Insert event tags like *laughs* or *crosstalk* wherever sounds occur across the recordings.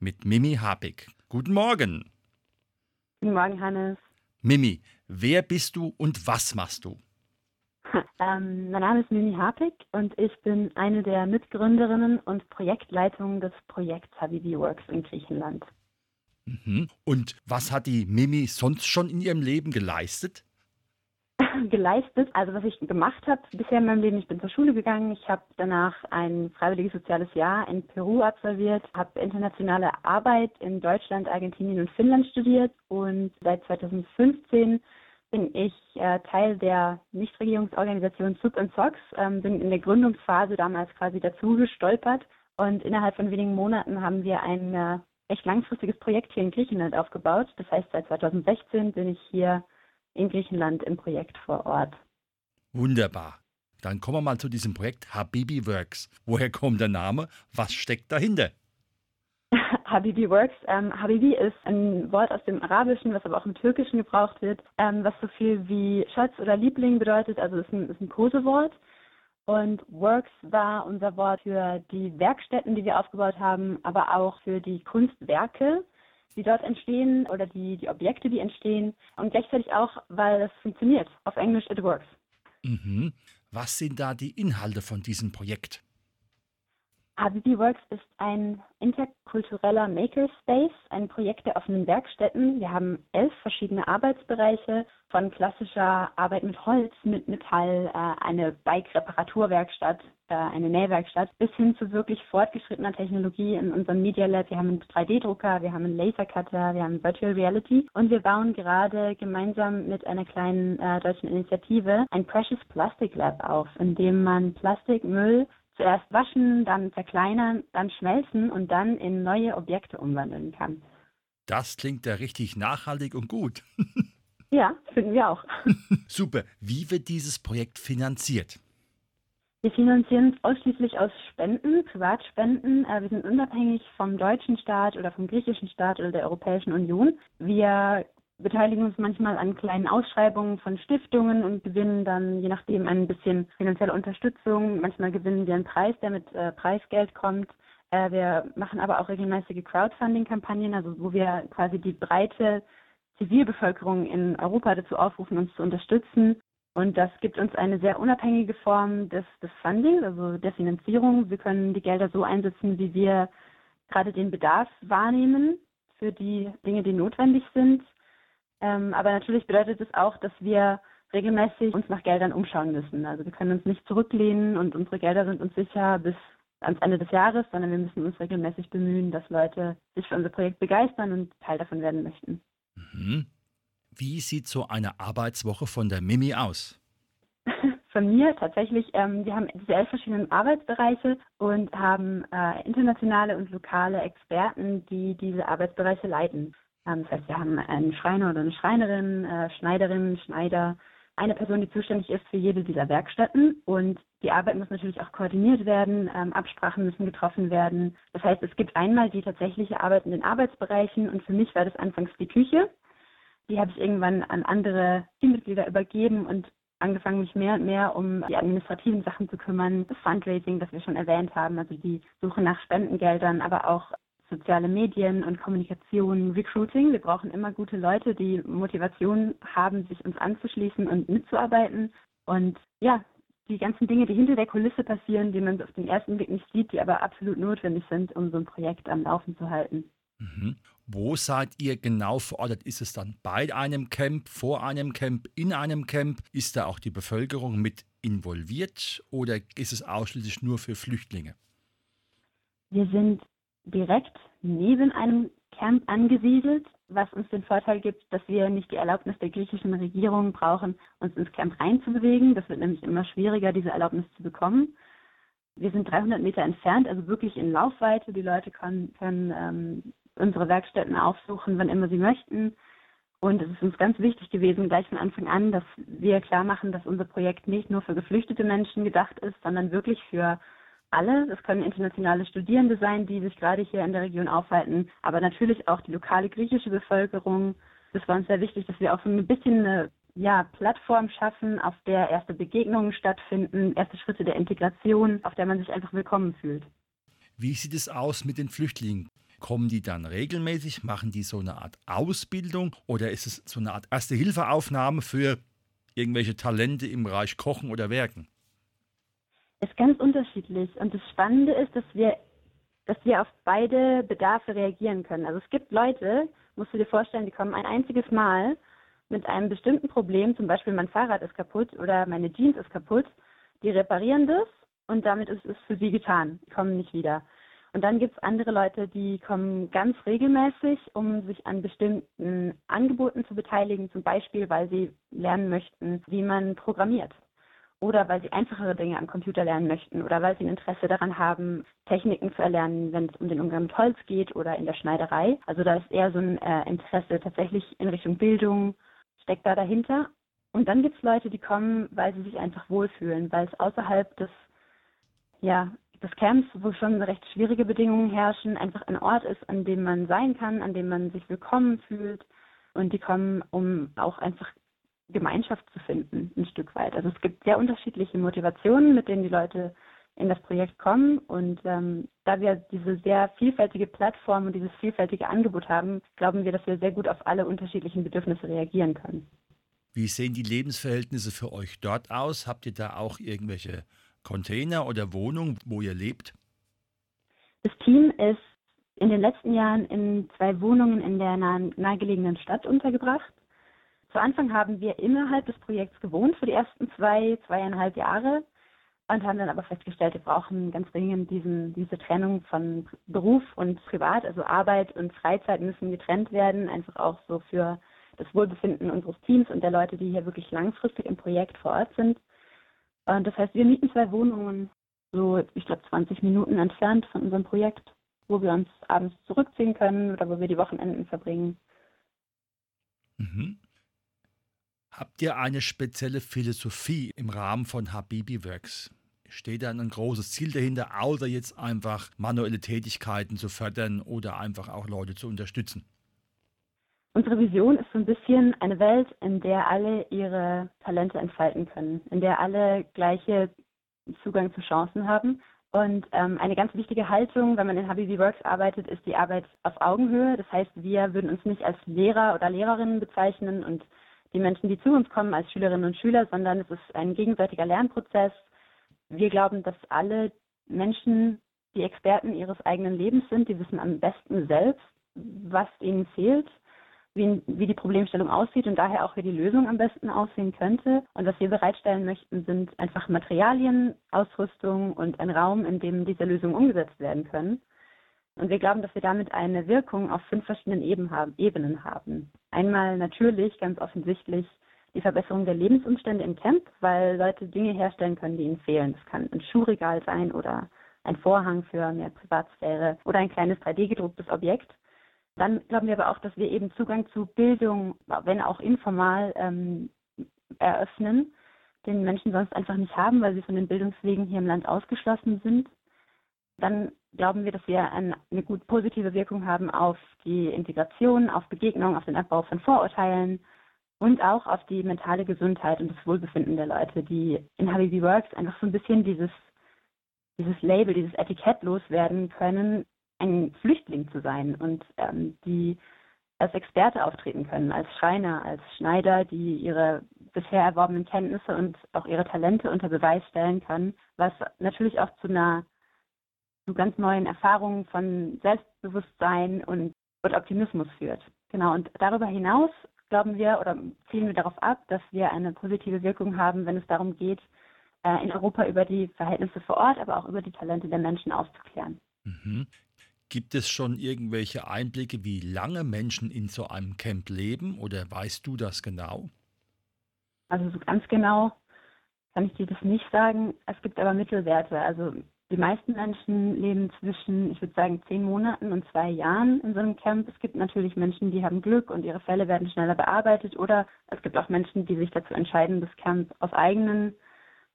mit Mimi Habig. Guten Morgen. Guten Morgen, Hannes. Mimi, wer bist du und was machst du? *laughs* Ähm, mein Name ist Mimi Habig und ich bin eine der Mitgründerinnen und Projektleitungen des Projekts Habibi Works in Griechenland. Mhm. Und was hat die Mimi sonst schon in ihrem Leben geleistet? *laughs* geleistet. Also was ich gemacht habe bisher in meinem Leben, ich bin zur Schule gegangen, ich habe danach ein freiwilliges soziales Jahr in Peru absolviert, habe internationale Arbeit in Deutschland, Argentinien und Finnland studiert und seit 2015 bin ich äh, Teil der Nichtregierungsorganisation Soup and Socks, ähm, bin in der Gründungsphase damals quasi dazu gestolpert und innerhalb von wenigen Monaten haben wir ein äh, echt langfristiges Projekt hier in Griechenland aufgebaut. Das heißt, seit 2016 bin ich hier in Griechenland im Projekt vor Ort. Wunderbar. Dann kommen wir mal zu diesem Projekt Habibi Works. Woher kommt der Name? Was steckt dahinter? *laughs* Habibi Works. Ähm, Habibi ist ein Wort aus dem Arabischen, was aber auch im Türkischen gebraucht wird, ähm, was so viel wie Schatz oder Liebling bedeutet. Also ist ein, ist ein Kosewort. Und Works war unser Wort für die Werkstätten, die wir aufgebaut haben, aber auch für die Kunstwerke, die dort entstehen oder die, die Objekte, die entstehen und gleichzeitig auch, weil es funktioniert. Auf Englisch, it works. Mhm. Was sind da die Inhalte von diesem Projekt? ABB Works ist ein interkultureller Makerspace, ein Projekt der offenen Werkstätten. Wir haben elf verschiedene Arbeitsbereiche, von klassischer Arbeit mit Holz, mit Metall, äh, eine Bike-Reparaturwerkstatt, äh, eine Nähwerkstatt, bis hin zu wirklich fortgeschrittener Technologie in unserem Media Lab. Wir haben einen 3D-Drucker, wir haben einen Lasercutter, wir haben Virtual Reality und wir bauen gerade gemeinsam mit einer kleinen äh, deutschen Initiative ein Precious Plastic Lab auf, in dem man Plastikmüll zuerst waschen, dann zerkleinern, dann schmelzen und dann in neue Objekte umwandeln kann. Das klingt ja richtig nachhaltig und gut. *laughs* ja, finden wir auch. *laughs* Super. Wie wird dieses Projekt finanziert? Wir finanzieren es ausschließlich aus Spenden, Privatspenden. Äh, wir sind unabhängig vom deutschen Staat oder vom griechischen Staat oder der Europäischen Union. Wir beteiligen uns manchmal an kleinen Ausschreibungen von Stiftungen und gewinnen dann je nachdem ein bisschen finanzielle Unterstützung. Manchmal gewinnen wir einen Preis, der mit äh, Preisgeld kommt. Äh, wir machen aber auch regelmäßige Crowdfunding-Kampagnen, also wo wir quasi die breite Zivilbevölkerung in Europa dazu aufrufen, uns zu unterstützen. Und das gibt uns eine sehr unabhängige Form des, des Fundings, also der Finanzierung. Wir können die Gelder so einsetzen, wie wir gerade den Bedarf wahrnehmen für die Dinge, die notwendig sind. Ähm, aber natürlich bedeutet es auch, dass wir regelmäßig uns nach Geldern umschauen müssen. Also wir können uns nicht zurücklehnen und unsere Gelder sind uns sicher bis ans Ende des Jahres, sondern wir müssen uns regelmäßig bemühen, dass Leute sich für unser Projekt begeistern und Teil davon werden möchten. Mhm. Wie sieht so eine Arbeitswoche von der Mimi aus? *laughs* Von mir tatsächlich, ähm, wir haben diese elf verschiedenen Arbeitsbereiche und haben äh, internationale und lokale Experten, die diese Arbeitsbereiche leiten. Das heißt, wir haben einen Schreiner oder eine Schreinerin, äh, Schneiderin, Schneider, eine Person, die zuständig ist für jede dieser Werkstätten. Und die Arbeit muss natürlich auch koordiniert werden, ähm, Absprachen müssen getroffen werden. Das heißt, es gibt einmal die tatsächliche Arbeit in den Arbeitsbereichen und für mich war das anfangs die Küche. Die habe ich irgendwann an andere Teammitglieder übergeben und angefangen, mich mehr und mehr um die administrativen Sachen zu kümmern. Das Fundraising, das wir schon erwähnt haben, also die Suche nach Spendengeldern, aber auch soziale Medien und Kommunikation, Recruiting. Wir brauchen immer gute Leute, die Motivation haben, sich uns anzuschließen und mitzuarbeiten. Und ja, die ganzen Dinge, die hinter der Kulisse passieren, die man auf den ersten Blick nicht sieht, die aber absolut notwendig sind, um so ein Projekt am Laufen zu halten. Mhm. Wo seid ihr genau verortet? Ist es dann bei einem Camp, vor einem Camp, in einem Camp? Ist da auch die Bevölkerung mit involviert oder ist es ausschließlich nur für Flüchtlinge? Wir sind direkt neben einem Camp angesiedelt, was uns den Vorteil gibt, dass wir nicht die Erlaubnis der griechischen Regierung brauchen, uns ins Camp reinzubewegen. Das wird nämlich immer schwieriger, diese Erlaubnis zu bekommen. Wir sind 300 Meter entfernt, also wirklich in Laufweite. Die Leute können, können ähm, unsere Werkstätten aufsuchen, wann immer sie möchten. Und es ist uns ganz wichtig gewesen, gleich von Anfang an, dass wir klar machen, dass unser Projekt nicht nur für geflüchtete Menschen gedacht ist, sondern wirklich für alle. Es können internationale Studierende sein, die sich gerade hier in der Region aufhalten, aber natürlich auch die lokale griechische Bevölkerung. Es war uns sehr wichtig, dass wir auch so ein bisschen eine ja, Plattform schaffen, auf der erste Begegnungen stattfinden, erste Schritte der Integration, auf der man sich einfach willkommen fühlt. Wie sieht es aus mit den Flüchtlingen? Kommen die dann regelmäßig? Machen die so eine Art Ausbildung oder ist es so eine Art Erste-Hilfe-Aufnahme für irgendwelche Talente im Bereich Kochen oder Werken? Ist ganz unterschiedlich. Und das Spannende ist, dass wir, dass wir auf beide Bedarfe reagieren können. Also es gibt Leute, musst du dir vorstellen, die kommen ein einziges Mal mit einem bestimmten Problem, zum Beispiel mein Fahrrad ist kaputt oder meine Jeans ist kaputt, die reparieren das und damit ist es für sie getan. Die kommen nicht wieder. Und dann gibt es andere Leute, die kommen ganz regelmäßig, um sich an bestimmten Angeboten zu beteiligen, zum Beispiel, weil sie lernen möchten, wie man programmiert. Oder weil sie einfachere Dinge am Computer lernen möchten oder weil sie ein Interesse daran haben, Techniken zu erlernen, wenn es um den Umgang mit Holz geht oder in der Schneiderei. Also da ist eher so ein äh, Interesse tatsächlich in Richtung Bildung, steckt da dahinter. Und dann gibt es Leute, die kommen, weil sie sich einfach wohlfühlen, weil es außerhalb des, ja, des Camps, wo schon recht schwierige Bedingungen herrschen, einfach ein Ort ist, an dem man sein kann, an dem man sich willkommen fühlt. Und die kommen, um auch einfach Gemeinschaft zu finden, ein Stück weit. Also es gibt sehr unterschiedliche Motivationen, mit denen die Leute in das Projekt kommen. Und ähm, da wir diese sehr vielfältige Plattform und dieses vielfältige Angebot haben, glauben wir, dass wir sehr gut auf alle unterschiedlichen Bedürfnisse reagieren können. Wie sehen die Lebensverhältnisse für euch dort aus? Habt ihr da auch irgendwelche Container oder Wohnungen, wo ihr lebt? Das Team ist in den letzten Jahren in zwei Wohnungen in der nahegelegenen Stadt untergebracht. Zu Anfang haben wir innerhalb des Projekts gewohnt für die ersten zwei, zweieinhalb Jahre und haben dann aber festgestellt, wir brauchen ganz dringend diesen, diese Trennung von Beruf und Privat, also Arbeit und Freizeit müssen getrennt werden, einfach auch so für das Wohlbefinden unseres Teams und der Leute, die hier wirklich langfristig im Projekt vor Ort sind. Und das heißt, wir mieten zwei Wohnungen, so ich glaube 20 Minuten entfernt von unserem Projekt, wo wir uns abends zurückziehen können oder wo wir die Wochenenden verbringen. Mhm. Habt ihr eine spezielle Philosophie im Rahmen von Habibi Works? Steht da ein großes Ziel dahinter, außer jetzt einfach manuelle Tätigkeiten zu fördern oder einfach auch Leute zu unterstützen? Unsere Vision ist so ein bisschen eine Welt, in der alle ihre Talente entfalten können, in der alle gleiche Zugang zu Chancen haben. Und ähm, eine ganz wichtige Haltung, wenn man in Habibi Works arbeitet, ist die Arbeit auf Augenhöhe. Das heißt, wir würden uns nicht als Lehrer oder Lehrerinnen bezeichnen und die Menschen, die zu uns kommen als Schülerinnen und Schüler, sondern es ist ein gegenseitiger Lernprozess wir glauben, dass alle Menschen die Experten ihres eigenen Lebens sind, die wissen am besten selbst, was ihnen fehlt, wie, wie, die Problemstellung aussieht und daher auch, wie die Lösung am besten aussehen könnte. Und was wir bereitstellen möchten, sind einfach Materialien, Ausrüstung und ein Raum, in dem diese Lösungen umgesetzt werden können. Und wir glauben, dass wir damit eine Wirkung auf fünf verschiedenen Ebenen haben. Einmal natürlich, ganz offensichtlich, die Verbesserung der Lebensumstände im Camp, weil Leute Dinge herstellen können, die ihnen fehlen. Das kann ein Schuhregal sein oder ein Vorhang für mehr Privatsphäre oder ein kleines 3D-gedrucktes Objekt. Dann glauben wir aber auch, dass wir eben Zugang zu Bildung, wenn auch informal, ähm, eröffnen, den Menschen sonst einfach nicht haben, weil sie von den Bildungswegen hier im Land ausgeschlossen sind. Dann glauben wir, dass wir eine, gut positive Wirkung haben auf die Integration, auf Begegnung, auf den Abbau von Vorurteilen, und auch auf die mentale Gesundheit und das Wohlbefinden der Leute, die in Habibi Works einfach so ein bisschen dieses, dieses Label, dieses Etikett loswerden können, ein Flüchtling zu sein und ähm, die als Experte auftreten können, als Schreiner, als Schneider, die ihre bisher erworbenen Kenntnisse und auch ihre Talente unter Beweis stellen können, was natürlich auch zu einer zu ganz neuen Erfahrungen von Selbstbewusstsein und, und Optimismus führt. Genau, und darüber hinaus glauben wir oder zielen wir darauf ab, dass wir eine positive Wirkung haben, wenn es darum geht, äh, in Europa über die Verhältnisse vor Ort, aber auch über die Talente der Menschen aufzuklären. Mhm. Gibt es schon irgendwelche Einblicke, wie lange Menschen in so einem Camp leben oder weißt du das genau? Also so ganz genau kann ich dir das nicht sagen. Es gibt aber Mittelwerte. Also Die meisten Menschen leben zwischen, ich würde sagen, zehn Monaten und zwei Jahren in so einem Camp. Es gibt natürlich Menschen, die haben Glück und ihre Fälle werden schneller bearbeitet. Oder es gibt auch Menschen, die sich dazu entscheiden, das Camp aus eigenen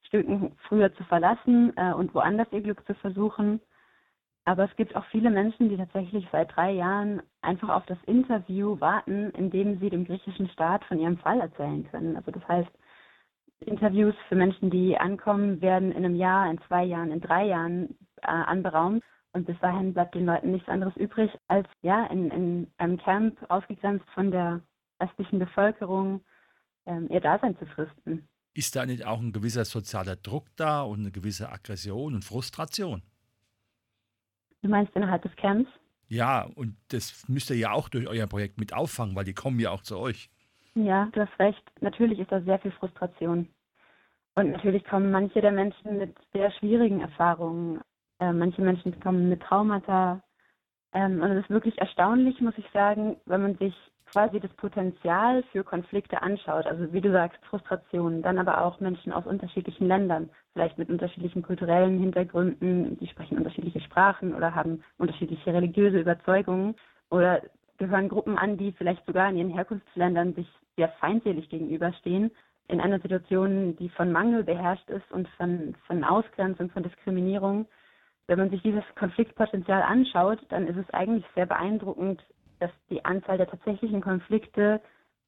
Stücken früher zu verlassen äh, und woanders ihr Glück zu versuchen. Aber es gibt auch viele Menschen, die tatsächlich seit drei Jahren einfach auf das Interview warten, in dem sie dem griechischen Staat von ihrem Fall erzählen können. Also das heißt, Interviews für Menschen, die ankommen, werden in einem Jahr, in zwei Jahren, in drei Jahren äh, anberaumt. Und bis dahin bleibt den Leuten nichts anderes übrig, als ja in, in einem Camp ausgegrenzt von der restlichen Bevölkerung ähm, ihr Dasein zu fristen. Ist da nicht auch ein gewisser sozialer Druck da und eine gewisse Aggression und Frustration? Du meinst innerhalb des Camps? Ja, und das müsst ihr ja auch durch euer Projekt mit auffangen, weil die kommen ja auch zu euch. Ja, du hast recht. Natürlich ist da sehr viel Frustration. Und natürlich kommen manche der Menschen mit sehr schwierigen Erfahrungen. Äh, manche Menschen kommen mit Traumata. Ähm, und es ist wirklich erstaunlich, muss ich sagen, wenn man sich quasi das Potenzial für Konflikte anschaut. Also wie du sagst, Frustration. Dann aber auch Menschen aus unterschiedlichen Ländern, vielleicht mit unterschiedlichen kulturellen Hintergründen. Die sprechen unterschiedliche Sprachen oder haben unterschiedliche religiöse Überzeugungen. Oder gehören Gruppen an, die vielleicht sogar in ihren Herkunftsländern sich sehr feindselig gegenüberstehen, in einer Situation, die von Mangel beherrscht ist und von, von Ausgrenzung, von Diskriminierung. Wenn man sich dieses Konfliktpotenzial anschaut, dann ist es eigentlich sehr beeindruckend, dass die Anzahl der tatsächlichen Konflikte,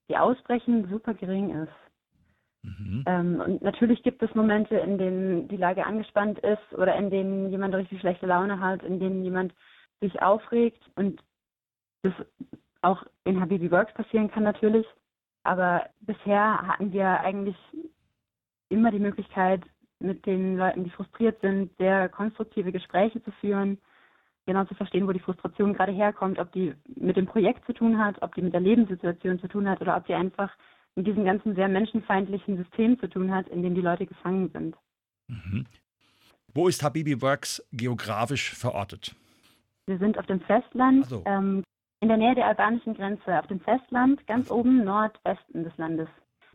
die ausbrechen, super gering ist. Mhm. Ähm, und natürlich gibt es Momente, in denen die Lage angespannt ist oder in denen jemand richtig schlechte Laune hat, in denen jemand sich aufregt und das auch in Habibi Works passieren kann natürlich. Aber bisher hatten wir eigentlich immer die Möglichkeit, mit den Leuten, die frustriert sind, sehr konstruktive Gespräche zu führen, genau zu verstehen, wo die Frustration gerade herkommt, ob die mit dem Projekt zu tun hat, ob die mit der Lebenssituation zu tun hat oder ob die einfach mit diesem ganzen sehr menschenfeindlichen System zu tun hat, in dem die Leute gefangen sind. Mhm. Wo ist Habibi Works geografisch verortet? Wir sind auf dem Festland, so. ähm, in der Nähe der albanischen Grenze, auf dem Festland, ganz oben Nordwesten des Landes,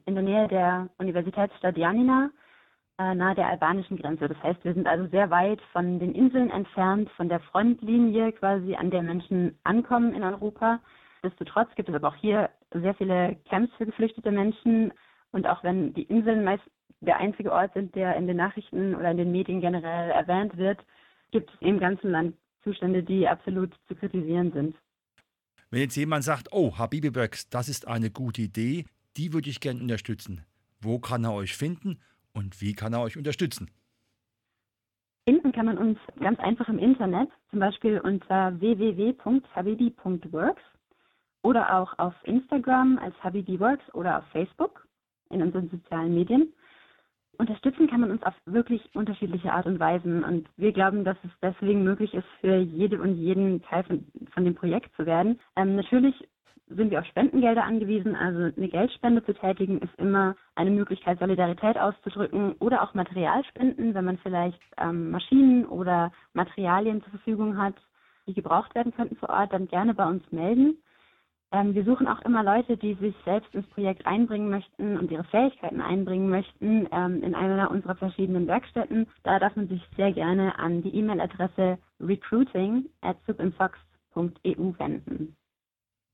in der Nähe der Universitätsstadt Janina, äh, nahe der albanischen Grenze. Das heißt, wir sind also sehr weit von den Inseln entfernt, von der Frontlinie quasi, an der Menschen ankommen in Europa. Nichtsdestotrotz gibt es aber auch hier sehr viele Camps für geflüchtete Menschen. Und auch wenn die Inseln meist der einzige Ort sind, der in den Nachrichten oder in den Medien generell erwähnt wird, gibt es im ganzen Land Zustände, die absolut zu kritisieren sind. Wenn jetzt jemand sagt, oh, Habibi Works, das ist eine gute Idee, die würde ich gerne unterstützen. Wo kann er euch finden und wie kann er euch unterstützen? Finden kann man uns ganz einfach im Internet, zum Beispiel unter www.habibi.works oder auch auf Instagram als Habibi Works oder auf Facebook in unseren sozialen Medien. Unterstützen kann man uns auf wirklich unterschiedliche Art und Weisen. Und wir glauben, dass es deswegen möglich ist, für jede und jeden Teil von, von dem Projekt zu werden. Ähm, natürlich sind wir auf Spendengelder angewiesen. Also eine Geldspende zu tätigen ist immer eine Möglichkeit, Solidarität auszudrücken oder auch Materialspenden, wenn man vielleicht ähm, Maschinen oder Materialien zur Verfügung hat, die gebraucht werden könnten vor Ort, dann gerne bei uns melden. Ähm, wir suchen auch immer Leute, die sich selbst ins Projekt einbringen möchten und ihre Fähigkeiten einbringen möchten ähm, in einer unserer verschiedenen Werkstätten. Da darf man sich sehr gerne an die E-Mail-Adresse recruiting at subinfox.eu wenden.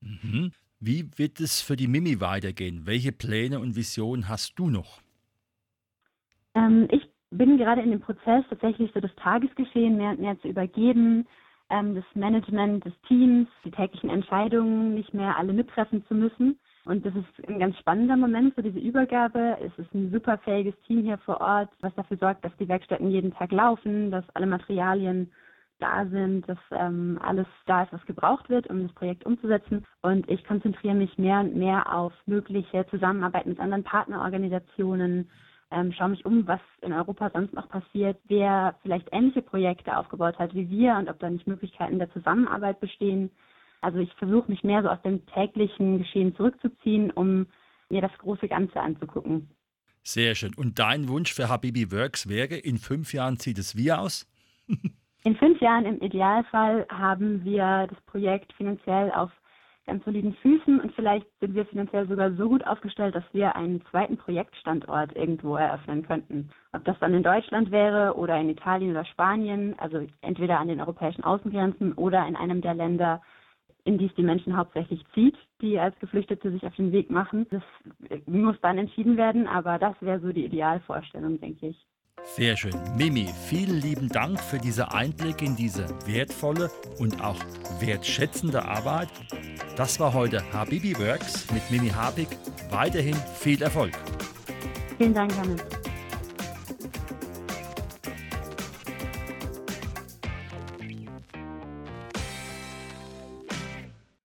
Mhm. Wie wird es für die Mimi weitergehen? Welche Pläne und Visionen hast du noch? Ähm, ich bin gerade in dem Prozess, tatsächlich so das Tagesgeschehen mehr und mehr zu übergeben ähm, das Management des Teams, die täglichen Entscheidungen nicht mehr alle mittreffen zu müssen. Und das ist ein ganz spannender Moment für diese Übergabe. Es ist ein super fähiges Team hier vor Ort, was dafür sorgt, dass die Werkstätten jeden Tag laufen, dass alle Materialien da sind, dass ähm, alles da ist, was gebraucht wird, um das Projekt umzusetzen. Und ich konzentriere mich mehr und mehr auf mögliche Zusammenarbeit mit anderen Partnerorganisationen, ähm, schaue mich um, was in Europa sonst noch passiert, wer vielleicht ähnliche Projekte aufgebaut hat wie wir und ob da nicht Möglichkeiten der Zusammenarbeit bestehen. Also ich versuche mich mehr so aus dem täglichen Geschehen zurückzuziehen, um mir das große Ganze anzugucken. Sehr schön. Und dein Wunsch für Habibi Works wäre, in fünf Jahren sieht es wie aus? in fünf Jahren im Idealfall haben wir das Projekt finanziell auf ganz soliden Füßen und vielleicht sind wir finanziell sogar so gut aufgestellt, dass wir einen zweiten Projektstandort irgendwo eröffnen könnten. Ob das dann in Deutschland wäre oder in Italien oder Spanien, also entweder an den europäischen Außengrenzen oder in einem der Länder, in die es die Menschen hauptsächlich zieht, die als Geflüchtete sich auf den Weg machen. Das muss dann entschieden werden, aber das wäre so die Idealvorstellung, denke ich. Sehr schön. Mimi, vielen lieben Dank für diese Einblicke in diese wertvolle und auch wertschätzende Arbeit. Das war heute Habibi Works mit Mimi Habig. Weiterhin viel Erfolg. Vielen Dank, Hannes.